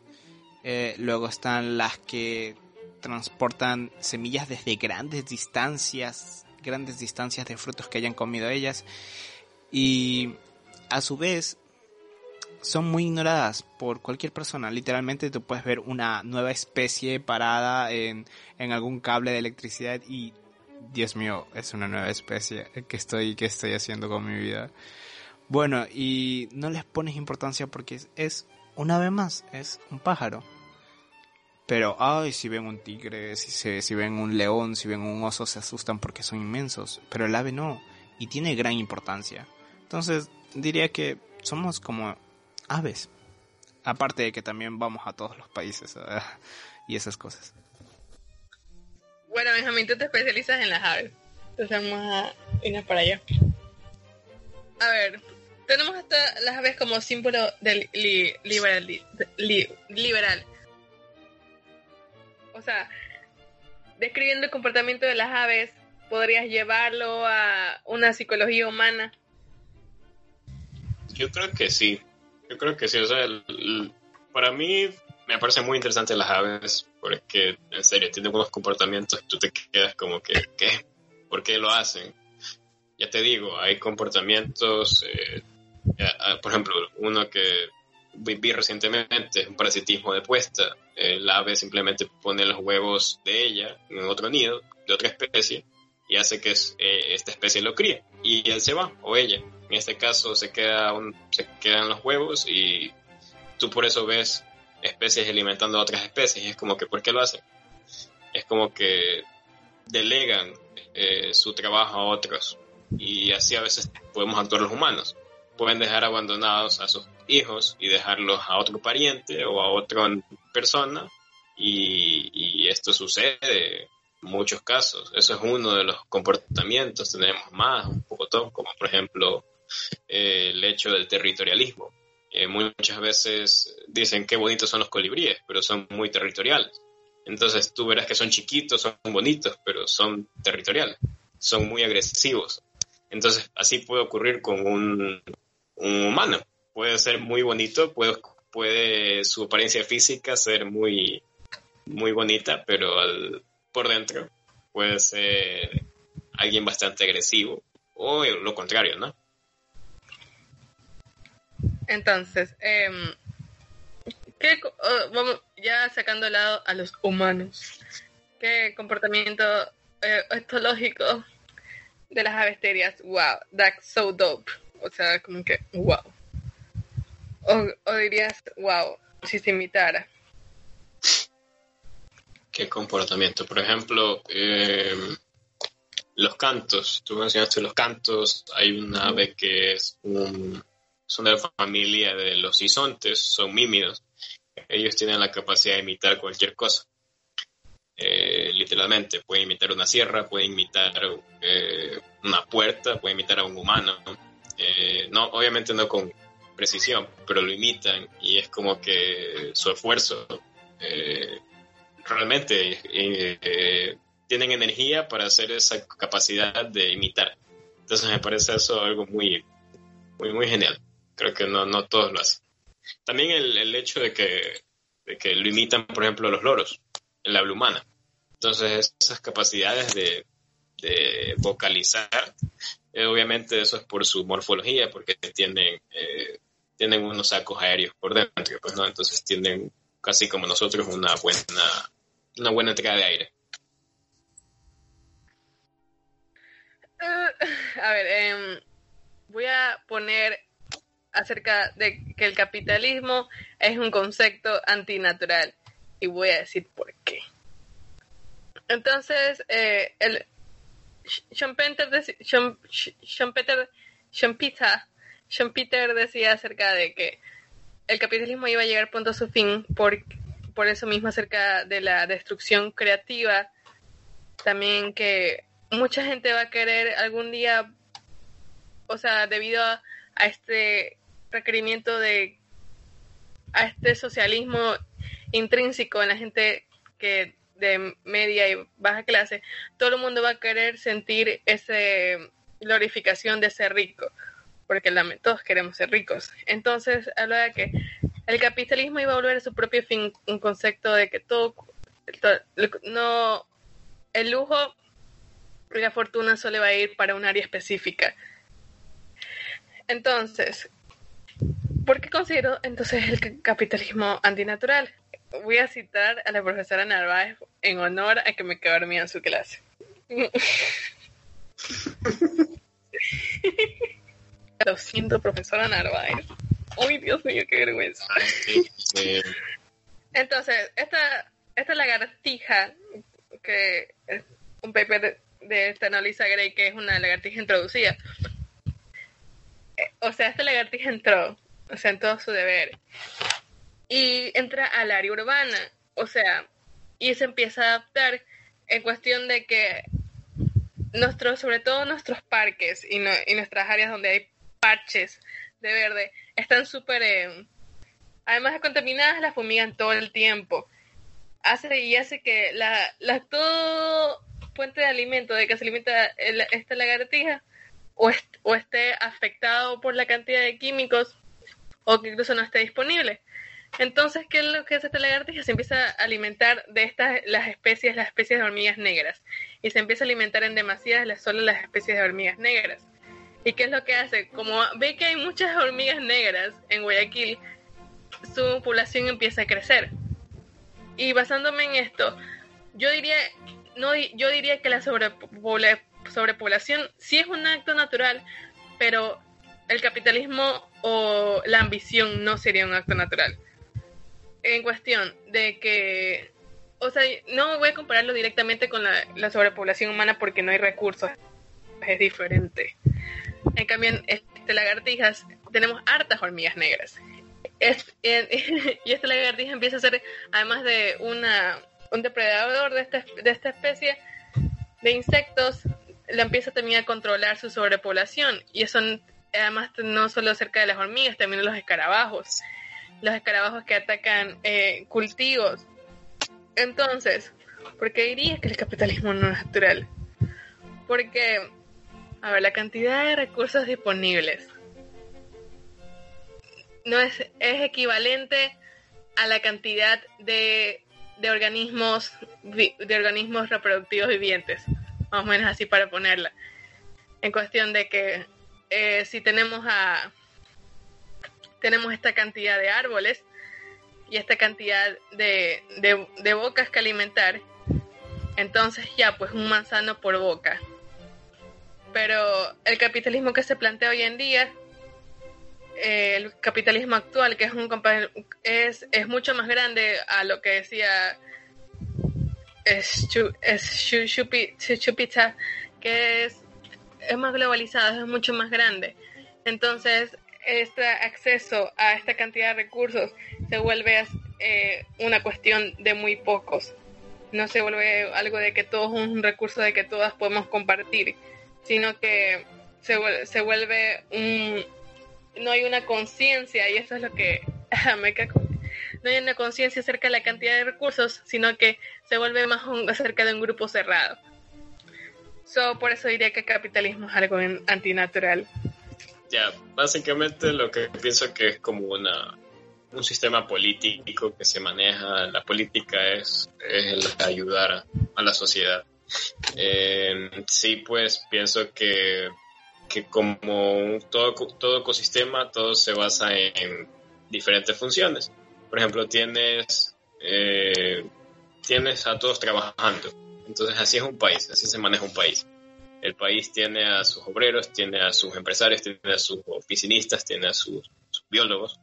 Speaker 3: eh, luego están las que transportan semillas desde grandes distancias, grandes distancias de frutos que hayan comido ellas. y a su vez son muy ignoradas por cualquier persona. Literalmente tú puedes ver una nueva especie parada en, en algún cable de electricidad y Dios mío, es una nueva especie que estoy, que estoy haciendo con mi vida. Bueno, y no les pones importancia porque es, es una vez más, es un pájaro. Pero, ay, si ven un tigre, si, se, si ven un león, si ven un oso, se asustan porque son inmensos. Pero el ave no, y tiene gran importancia. Entonces, diría que somos como aves. Aparte de que también vamos a todos los países y esas cosas.
Speaker 2: Bueno, Benjamín, tú te especializas en las aves. Entonces vamos a irnos para allá. A ver, tenemos hasta las aves como símbolo del liberal, liberal. O sea, describiendo el comportamiento de las aves, podrías llevarlo a una psicología humana.
Speaker 4: Yo creo que sí. Yo creo que sí. O sea, para mí me parece muy interesante las aves porque, en serio, tienen unos comportamientos tú te quedas como que, ¿qué? ¿Por qué lo hacen? Ya te digo, hay comportamientos, eh, ah, por ejemplo, uno que vi recientemente, un parasitismo de puesta. El ave simplemente pone los huevos de ella en otro nido, de otra especie, y hace que eh, esta especie lo críe. Y él se va, o ella. En este caso se, queda se quedan los huevos y tú por eso ves especies alimentando a otras especies. Y es como que, ¿por qué lo hacen? Es como que delegan eh, su trabajo a otros. Y así a veces podemos actuar los humanos. Pueden dejar abandonados a sus hijos y dejarlos a otro pariente o a otra persona. Y, y esto sucede muchos casos. Eso es uno de los comportamientos. Tenemos más, un poco todo, como por ejemplo eh, el hecho del territorialismo. Eh, muchas veces dicen qué bonitos son los colibríes, pero son muy territoriales. Entonces tú verás que son chiquitos, son bonitos, pero son territoriales, son muy agresivos. Entonces así puede ocurrir con un, humano. Puede ser muy bonito, puede, puede su apariencia física ser muy, muy bonita, pero al, por dentro puede ser alguien bastante agresivo o lo contrario, ¿no?
Speaker 2: Entonces, eh, ¿qué, oh, vamos, ya sacando de lado a los humanos, ¿qué comportamiento eh, de las avesterias? Wow, that's so dope. O sea, como que, wow. O, o dirías, wow, si se imitara
Speaker 4: qué comportamiento. Por ejemplo, eh, los cantos. Tú mencionaste los cantos. Hay una ave que es un, son de la familia de los isontes, son mímidos. Ellos tienen la capacidad de imitar cualquier cosa. Eh, literalmente, pueden imitar una sierra, pueden imitar eh, una puerta, pueden imitar a un humano. no, obviamente no con precisión, pero lo imitan y es como que su esfuerzo realmente eh, eh, tienen energía para hacer esa capacidad de imitar. Entonces me parece eso algo muy, muy, muy genial. Creo que no, no todos lo hacen. También el, el hecho de que, de que lo imitan, por ejemplo, los loros, el habla humana. Entonces esas capacidades de, de vocalizar, eh, obviamente eso es por su morfología, porque tienen, tienen unos sacos aéreos por dentro, pues, ¿no? Entonces tienen casi como nosotros una buena una buena entrada de aire.
Speaker 2: Uh, a ver, em, voy a poner acerca de que el capitalismo es un concepto antinatural y voy a decir por qué. Entonces, eh, el Schumpeter, Schumpeter, Schumpeter, Schumpeter decía acerca de que el capitalismo iba a llegar pronto a su fin porque por eso mismo acerca de la destrucción creativa, también que mucha gente va a querer algún día, o sea, debido a, este requerimiento de, a este socialismo intrínseco en la gente que de media y baja clase, todo el mundo va a querer sentir esa glorificación de ser rico, porque todos queremos ser ricos. Entonces, habla de que el capitalismo iba a volver a su propio fin, un concepto de que todo, no, el lujo y la fortuna solo va a ir para un área específica. Entonces, ¿por qué considero entonces el capitalismo antinatural? Voy a citar a la profesora Narváez en honor a que me quedó dormida en su clase. *laughs* *laughs* Lo siento, profesora Narváez. Uy, Dios mío, qué vergüenza. Entonces, esta, esta lagartija, que es un paper de, esta Annalisa Gray, que es una lagartija introducida. Eh, o sea, esta lagartija entró, o sea, en todo su deber. Y entra al área urbana, o sea, y se empieza a adaptar en cuestión de que nuestros, sobre todo nuestros parques y, y nuestras áreas donde hay parches de verde, están súper, eh, además de contaminadas, las fumigan todo el tiempo. Hace y hace que la, la todo fuente de alimento de que se alimenta esta lagartija o, o esté afectado por la cantidad de químicos o que incluso no esté disponible. Entonces, ¿qué es lo que hace esta lagartija? Se empieza a alimentar de estas, las especies, las especies de hormigas negras. Y se empieza a alimentar en demasiadas solo las especies de hormigas negras. ¿Y qué es lo que hace? Como ve que hay muchas hormigas negras en Guayaquil, su población empieza a crecer. Y basándome en esto, yo diría, no, yo diría que la sobrepoblación sí es un acto natural, pero el capitalismo o la ambición no sería un acto natural. En cuestión de que, o sea, no voy a compararlo directamente con la, la sobrepoblación humana porque no hay recursos, es diferente. En cambio, en este lagartijas tenemos hartas hormigas negras. *laughs* y esta lagartija empieza a ser, además de una, un depredador de esta, de esta especie de insectos, la empieza también a controlar su sobrepoblación. Y eso además no solo cerca de las hormigas, también los escarabajos. Los escarabajos que atacan eh, cultivos. Entonces, ¿por qué dirías que el capitalismo no es natural? Porque a ver, la cantidad de recursos disponibles no es, es equivalente a la cantidad de, de organismos de organismos reproductivos vivientes, más o menos así para ponerla. En cuestión de que eh, si tenemos a tenemos esta cantidad de árboles y esta cantidad de, de, de bocas que alimentar, entonces ya pues un manzano por boca pero el capitalismo que se plantea hoy en día, eh, el capitalismo actual, que es, un, es, es mucho más grande a lo que decía Schupita, que es, es más globalizado, es mucho más grande. Entonces, este acceso a esta cantidad de recursos se vuelve eh, una cuestión de muy pocos. No se vuelve algo de que todo es un recurso de que todas podemos compartir sino que se, se vuelve un... No hay una conciencia y eso es lo que *laughs* me cago. No hay una conciencia acerca de la cantidad de recursos, sino que se vuelve más acerca de un grupo cerrado. So, por eso diría que el capitalismo es algo antinatural.
Speaker 4: Ya, básicamente lo que pienso que es como una, un sistema político que se maneja, la política es, es el ayudar a la sociedad. Eh, sí, pues pienso que, que como todo, todo ecosistema, todo se basa en, diferentes funciones. Por ejemplo, tienes, eh, tienes a todos trabajando. Entonces así es un país, así se maneja un país. El país tiene a sus obreros, tiene a sus empresarios, tiene a sus oficinistas, tiene a sus biólogos,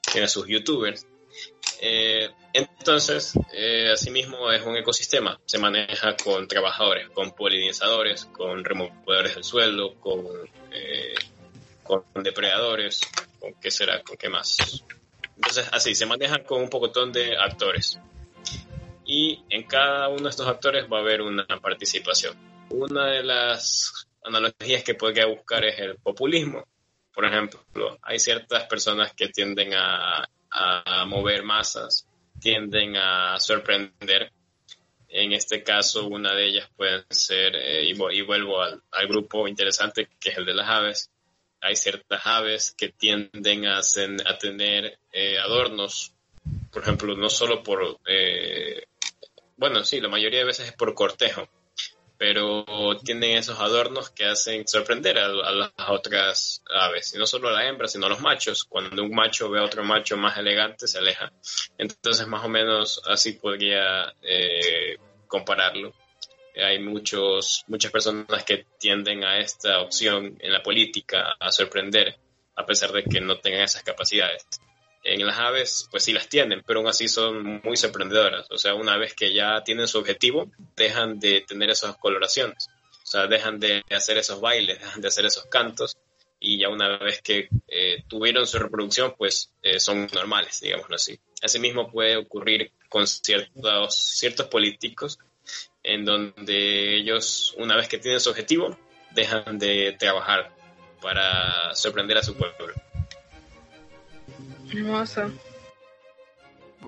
Speaker 4: tiene a sus youtubers. Eh, entonces, eh, asimismo es un ecosistema, se maneja con trabajadores, con polinizadores, con removedores del suelo, con, eh, con depredadores, con qué será, con qué más. Entonces, así, se maneja con un pocotón de actores. Y en cada uno de estos actores va a haber una participación. Una de las analogías que podría buscar es el populismo. Por ejemplo, hay ciertas personas que tienden a a mover masas, tienden a sorprender. En este caso, una de ellas pueden ser, eh, y, vuelvo al, grupo interesante que es el de las aves. Hay ciertas aves que tienden a, a tener eh, adornos, por ejemplo, no solo por, eh, bueno, sí, la mayoría de veces es por cortejo, pero tienen esos adornos que hacen sorprender a, las otras aves, y no solo a la hembra, sino a los machos. Cuando un macho ve a otro macho más elegante, se aleja. Entonces, más o menos así podría eh, compararlo. Hay muchos, muchas personas que tienden a esta opción en la política, a sorprender, a pesar de que no tengan esas capacidades. En las aves, pues sí las tienen, pero aún así son muy sorprendedoras. O sea, una vez que ya tienen su objetivo, dejan de tener esas coloraciones. O sea, dejan de hacer esos bailes, dejan de hacer esos cantos y ya una vez que eh, tuvieron su reproducción, pues eh, son normales, digámoslo así. Asimismo puede ocurrir con ciertos, ciertos políticos en donde ellos, una vez que tienen su objetivo, dejan de trabajar para sorprender a su pueblo.
Speaker 2: Hermoso.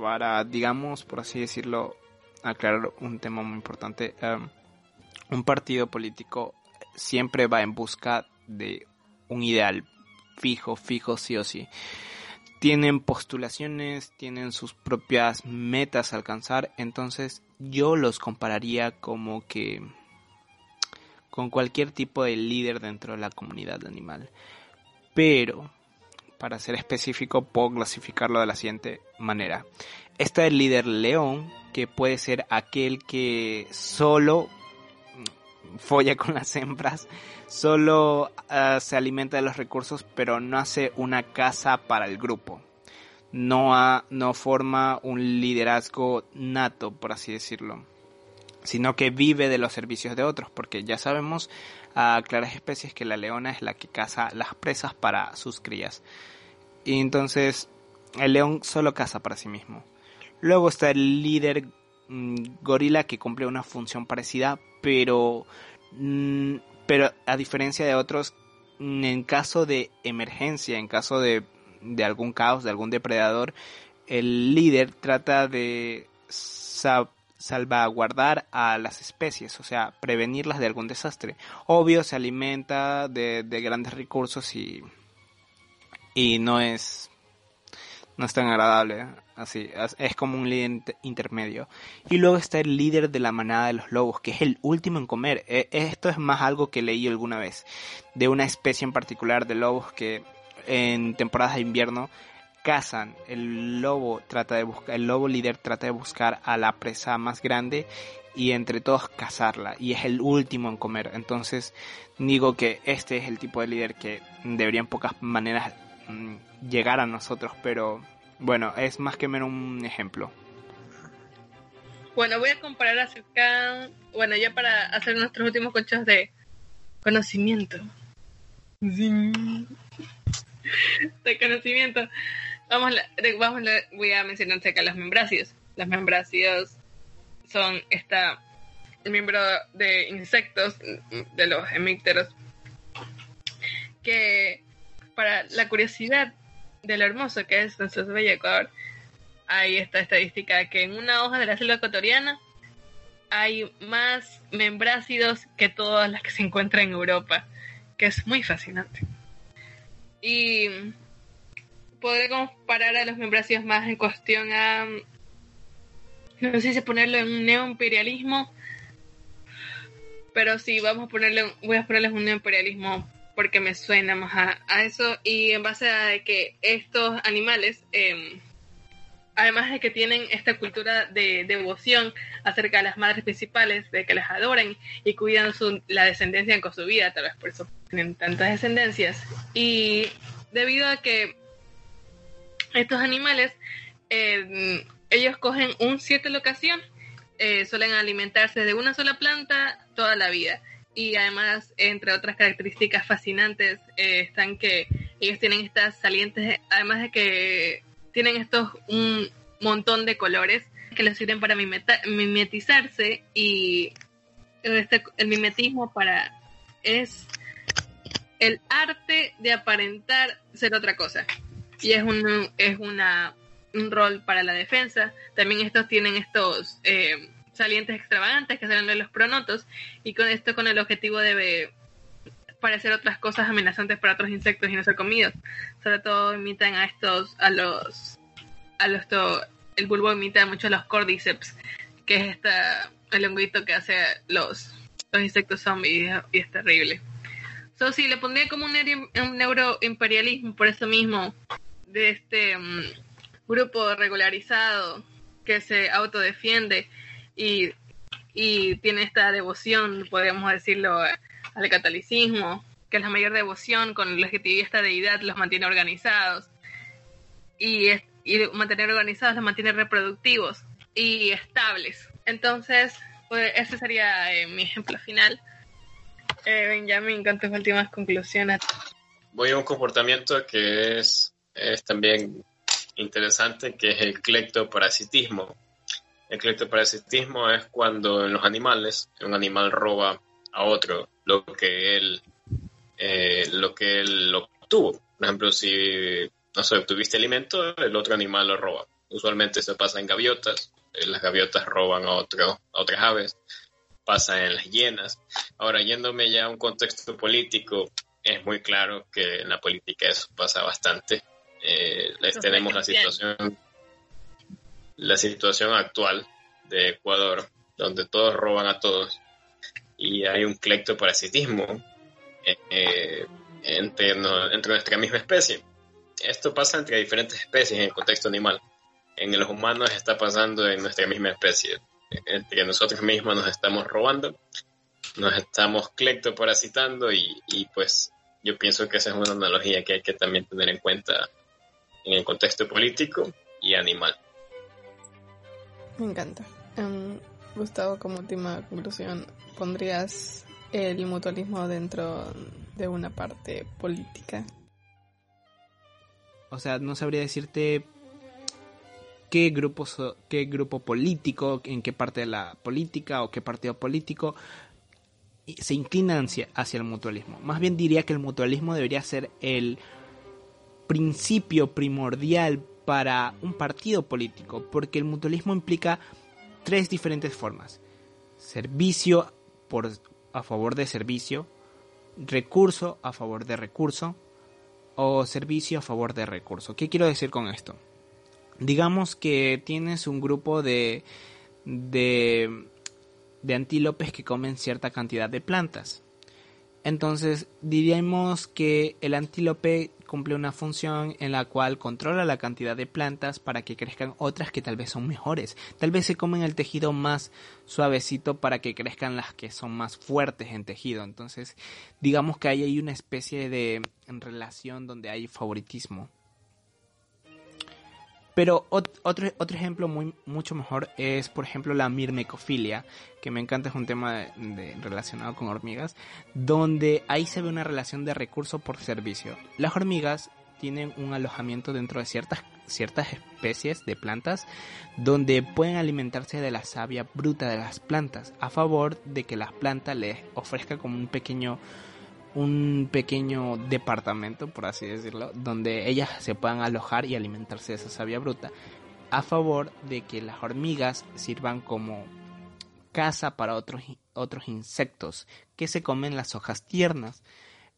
Speaker 3: Para, digamos, por así decirlo, aclarar un tema muy importante, em, un partido político siempre va en busca de un ideal fijo, fijo, sí o sí. Tienen postulaciones, tienen sus propias metas a alcanzar, entonces yo los compararía como que con cualquier tipo de líder dentro de la comunidad animal. Pero para ser específico, puedo clasificarlo de la siguiente manera. Está el líder león, que puede ser aquel que solo folla con las hembras, solo ah, se alimenta de los recursos, pero no hace una casa para el grupo. No, no forma un liderazgo nato, por así decirlo, sino que vive de los servicios de otros, porque ya sabemos a claras especies que la leona es la que caza las presas para sus crías. Y entonces el león solo caza para sí mismo. Luego está el líder mm, gorila que cumple una función parecida, pero, mm, pero a diferencia de otros, mm, en caso de emergencia, en caso de, de algún caos, de algún depredador, el líder trata de salvaguardar a las especies, o sea, prevenirlas de algún desastre. Obvio, se alimenta de, de grandes recursos y y no es no es tan agradable así es como un líder intermedio y luego está el líder de la manada de los lobos que es el último en comer e, esto es más algo que leí alguna vez de una especie en particular de lobos que en temporadas de invierno cazan el lobo trata de buscar el lobo líder trata de buscar a la presa más grande y entre todos cazarla y es el último en comer entonces digo que este es el tipo de líder que debería en pocas maneras Mm, llegar a nosotros, pero bueno, es más que menos un ejemplo.
Speaker 2: Bueno, voy a comparar acerca, bueno, ya para hacer nuestros últimos conchos de conocimiento. De conocimiento. Vamos, vamos, voy a mencionar acerca de los membracios. Los membracios son esta, miembro de insectos, de los hemípteros, que para la curiosidad de lo hermoso que es nuestro bello Ecuador, hay esta estadística que en una hoja de la selva ecuatoriana hay más membrácidos que todas las que se encuentran en Europa, que es muy fascinante. Y podré comparar a los membrácidos más en cuestión a, no sé si ponerlo en un neoimperialismo, pero sí, vamos a ponerle, voy a ponerles un neoimperialismo porque me suena más a, eso y en base a que estos animales, em, además de que tienen esta cultura de, devoción acerca de las madres principales, de que las adoran y cuidan su, la descendencia con su vida, tal vez por eso tienen tantas descendencias. Y debido a que estos animales, em, ellos cogen un cierta locación, eh, suelen alimentarse de una sola planta toda la vida. Y además, entre otras características fascinantes, eh, están que ellos tienen estas salientes, además de que tienen estos un montón de colores que les sirven para mimetizarse y este, el mimetismo para es el arte de aparentar ser otra cosa y es un es una un rol para la defensa también estos tienen estos eh, salientes extravagantes que salen de los pronotos y con esto con el objetivo de parecer otras cosas amenazantes para otros insectos y no ser comidos. Sobre todo imitan a estos, a los, a los, el bulbo imita mucho a los cordyceps, que es esta, el honguito que hace los, los insectos zombies y es terrible. So, sí, le pondría como un, un neuroimperialismo por eso mismo, de este mm, grupo regularizado que se autodefiende y, y tiene esta devoción, podríamos decirlo, al catolicismo, que es la mayor devoción con la de esta deidad los mantiene organizados. Y, y mantener organizados los mantiene reproductivos y estables. Entonces, pues ese sería eh, mi ejemplo final. Eh, Benjamin, con tus últimas conclusiones.
Speaker 4: Voy a un comportamiento que es, es también interesante, que es el clectoparasitismo. El clectoparasitismo es cuando en los animales un animal roba a otro lo que él, eh, lo que él obtuvo. Por ejemplo, si no sé, obtuviste alimento, el otro animal lo roba. Usualmente se pasa en gaviotas, eh, las gaviotas roban a, otro, a otras aves, pasa en las hienas. Ahora, yéndome ya a un contexto político, es muy claro que en la política eso pasa bastante. Eh, les tenemos la situación, la situación actual de Ecuador, donde todos roban a todos y hay un clectoparasitismo eh, entre, entre nuestra misma especie. Esto pasa entre diferentes especies en el contexto animal. En los humanos está pasando en nuestra misma especie entre nosotros mismos nos estamos robando, nos estamos clectoparasitando y, y pues yo pienso que esa es una analogía que hay que también tener en cuenta en el contexto político y animal.
Speaker 5: Me encanta. Um, Gustavo, como última conclusión, ¿pondrías el mutualismo dentro de una parte política?
Speaker 3: O sea, no sabría decirte qué grupo, qué grupo político, en qué parte de la política o qué partido político se inclina hacia, hacia el mutualismo. Más bien diría que el mutualismo debería ser el principio primordial para un partido político, porque el mutualismo implica tres diferentes formas. Servicio por, a favor de servicio, recurso a favor de recurso o servicio a favor de recurso. ¿Qué quiero decir con esto? digamos que tienes un grupo de, de, de antílopes que comen cierta cantidad de plantas. Entonces diríamos que el antílope cumple una función en la cual controla la cantidad de plantas para que crezcan otras que tal vez son mejores. Tal vez se comen el tejido más suavecito para que crezcan las que son más fuertes en tejido. Entonces digamos que ahí hay una especie de relación donde hay favoritismo. Pero otro, otro ejemplo muy, mucho mejor es, por ejemplo, la mirmecofilia, que me encanta, es un tema de, relacionado con hormigas, donde ahí se ve una relación de recurso por servicio. Las hormigas tienen un alojamiento dentro de ciertas, ciertas especies de plantas donde pueden alimentarse de la savia bruta de las plantas a favor de que las plantas les ofrezca como un pequeño un pequeño departamento, por así decirlo, donde ellas se puedan alojar y alimentarse de esa savia bruta, a favor de que las hormigas sirvan como casa para otros, otros insectos que se comen las hojas tiernas.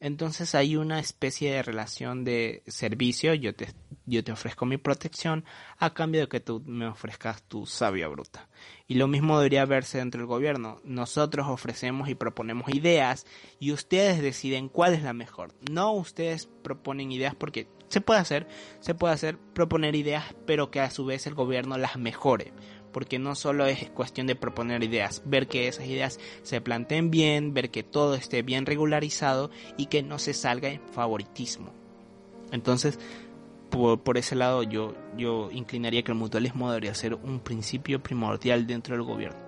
Speaker 3: Entonces hay una especie de relación de servicio, yo te, yo te ofrezco mi protección a cambio de que tú me ofrezcas tu savia bruta. Y lo mismo debería verse dentro del gobierno. Nosotros ofrecemos y proponemos ideas y ustedes deciden cuál es la mejor. No ustedes proponen ideas porque se puede hacer, se puede hacer proponer ideas, pero que a su vez el gobierno las mejore porque no solo es cuestión de proponer ideas, ver que esas ideas se planteen bien, ver que todo esté bien regularizado y que no se salga en favoritismo. Entonces, por, ese lado yo, yo inclinaría que el mutualismo debería ser un principio primordial dentro del gobierno.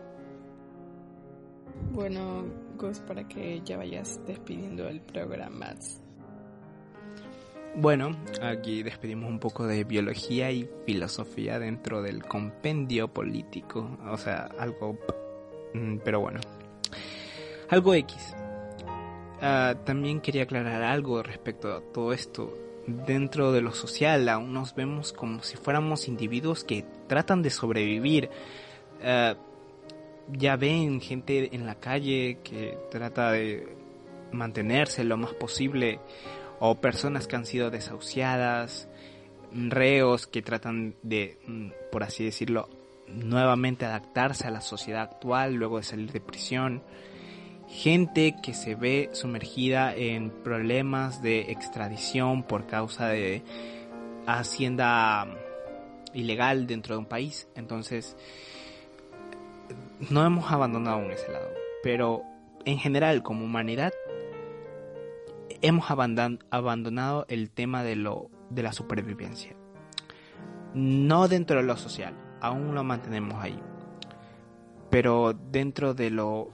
Speaker 5: Bueno, Gus, para que ya vayas despidiendo el programa.
Speaker 3: Bueno, aquí despedimos un poco de biología y filosofía dentro del compendio político. O sea, algo... Mm, pero bueno. Algo X. Ah, también quería aclarar algo respecto a todo esto. Dentro de lo social aún nos vemos como si fuéramos individuos que tratan de sobrevivir. Ah, ya ven gente en la calle que trata de mantenerse lo más posible o personas que han sido desahuciadas, reos que tratan de, mm, por así decirlo, nuevamente adaptarse a la sociedad actual luego de salir de prisión. gente que se ve sumergida en problemas de extradición por causa de hacienda ilegal dentro de un país. Entonces, no hemos abandonado aún ese lado. Pero en general, como humanidad, hemos abandonado el tema de, lo, de la supervivencia. No dentro de lo social, aún lo mantenemos ahí. Pero dentro de lo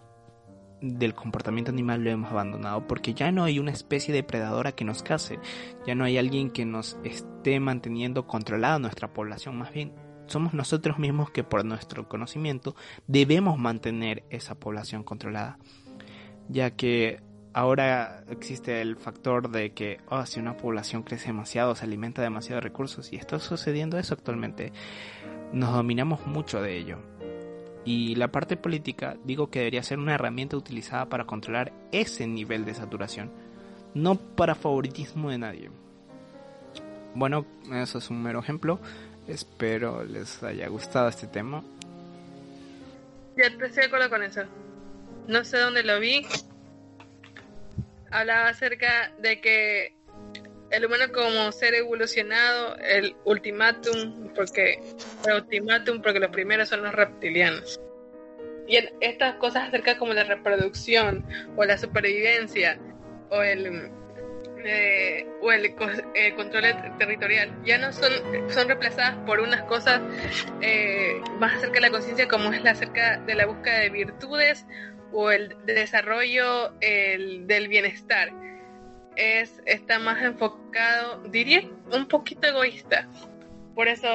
Speaker 3: del comportamiento animal lo hemos abandonado porque ya no hay una especie depredadora que nos case, ya no hay alguien que nos esté manteniendo controlada nuestra población, más bien somos nosotros mismos que por nuestro conocimiento debemos mantener esa población controlada, ya que ahora existe el factor de que oh, si una población crece demasiado, se alimenta de recursos y está sucediendo eso actualmente, nos dominamos mucho de ello y la parte política digo que debería ser una herramienta utilizada para controlar ese nivel de saturación, no para favoritismo de nadie. Bueno, eso es un mero ejemplo. Espero les haya gustado este tema.
Speaker 2: Ya estoy de acuerdo con eso. No sé dónde lo vi. Hablaba acerca de que el humano como ser evolucionado, el ultimátum, porque el ultimátum, porque los primeros son los reptilianos. Y estas cosas acerca como la reproducción o la supervivencia o el eh, o el, control territorial ya no son son reemplazadas por unas cosas eh, más acerca de la conciencia como es la acerca de la búsqueda de virtudes o el desarrollo el, del bienestar es, está más enfocado, diría, un poquito egoísta. Por eso,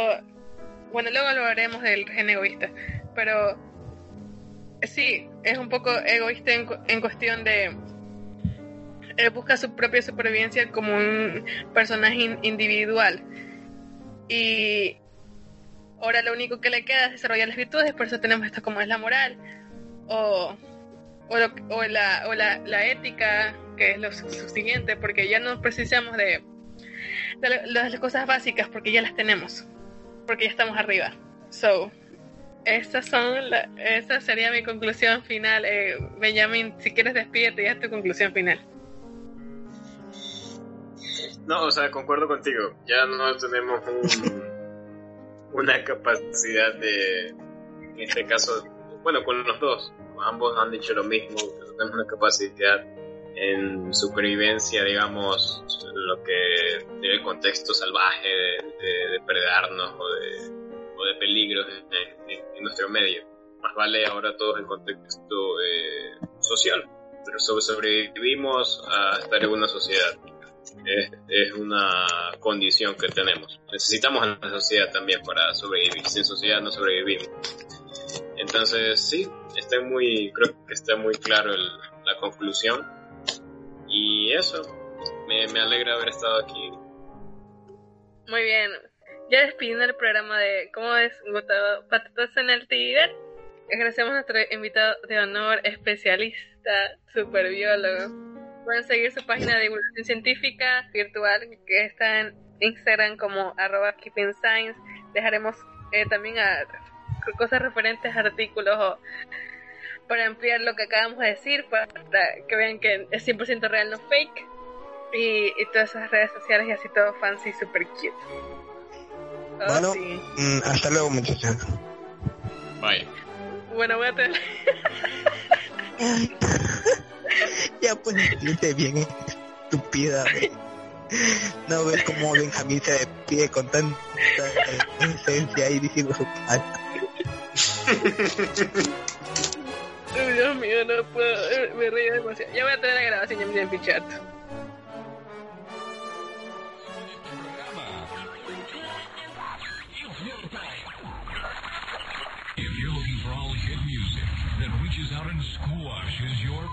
Speaker 2: bueno, luego hablaremos del gen egoísta, pero sí, es un poco egoísta en, cuestión de... Él busca su propia supervivencia como un personaje individual. Y ahora lo único que le queda es desarrollar las virtudes, por eso tenemos esto como es la moral, o, o, la, o la, la ética, que es lo siguiente, porque ya no precisamos de, las cosas básicas, porque ya las tenemos, porque ya estamos arriba. So, estas son la, esa sería mi conclusión final. Eh, Benjamin, si quieres despídete, ya es tu conclusión final.
Speaker 4: No, o sea, concuerdo contigo. Ya no tenemos una capacidad de, en este caso, bueno, con los dos, ambos han dicho lo mismo, tenemos una capacidad en supervivencia, digamos, en lo que el contexto salvaje de, depredarnos o de, o de peligros en, nuestro medio. Más vale ahora todo el contexto eh, social, pero sobrevivimos a estar en una sociedad. Es, es, una condición que tenemos. Necesitamos a la sociedad también para sobrevivir. Sin sociedad no sobrevivimos. Entonces, sí, está muy, creo que está muy claro la conclusión y eso, me, alegra haber estado aquí.
Speaker 2: Muy bien. Ya despidiendo el programa de ¿Cómo es Patatas en el Tigre? Agradecemos a nuestro invitado de honor, especialista, superbiólogo. Pueden seguir su página de divulgación científica virtual que está en Instagram como arroba keeping. Dejaremos eh, también a, cosas referentes a artículos o para ampliar lo que acabamos de decir, para que vean que es 100% real, no fake. Y, todas esas redes sociales y así todo fancy, super cute.
Speaker 6: Oh, bueno, mm, hasta luego muchachos.
Speaker 4: Bye.
Speaker 2: Bueno, voy a tener... *laughs*
Speaker 6: ya pues bien estúpida. No ves cómo Benjamín se despide con tanta inocencia y diciendo su padre.
Speaker 2: Dios mío, no puedo. Me río demasiado. Ya voy a tener la grabación, ya me. If you're looking for all hit music that reaches out and squashes your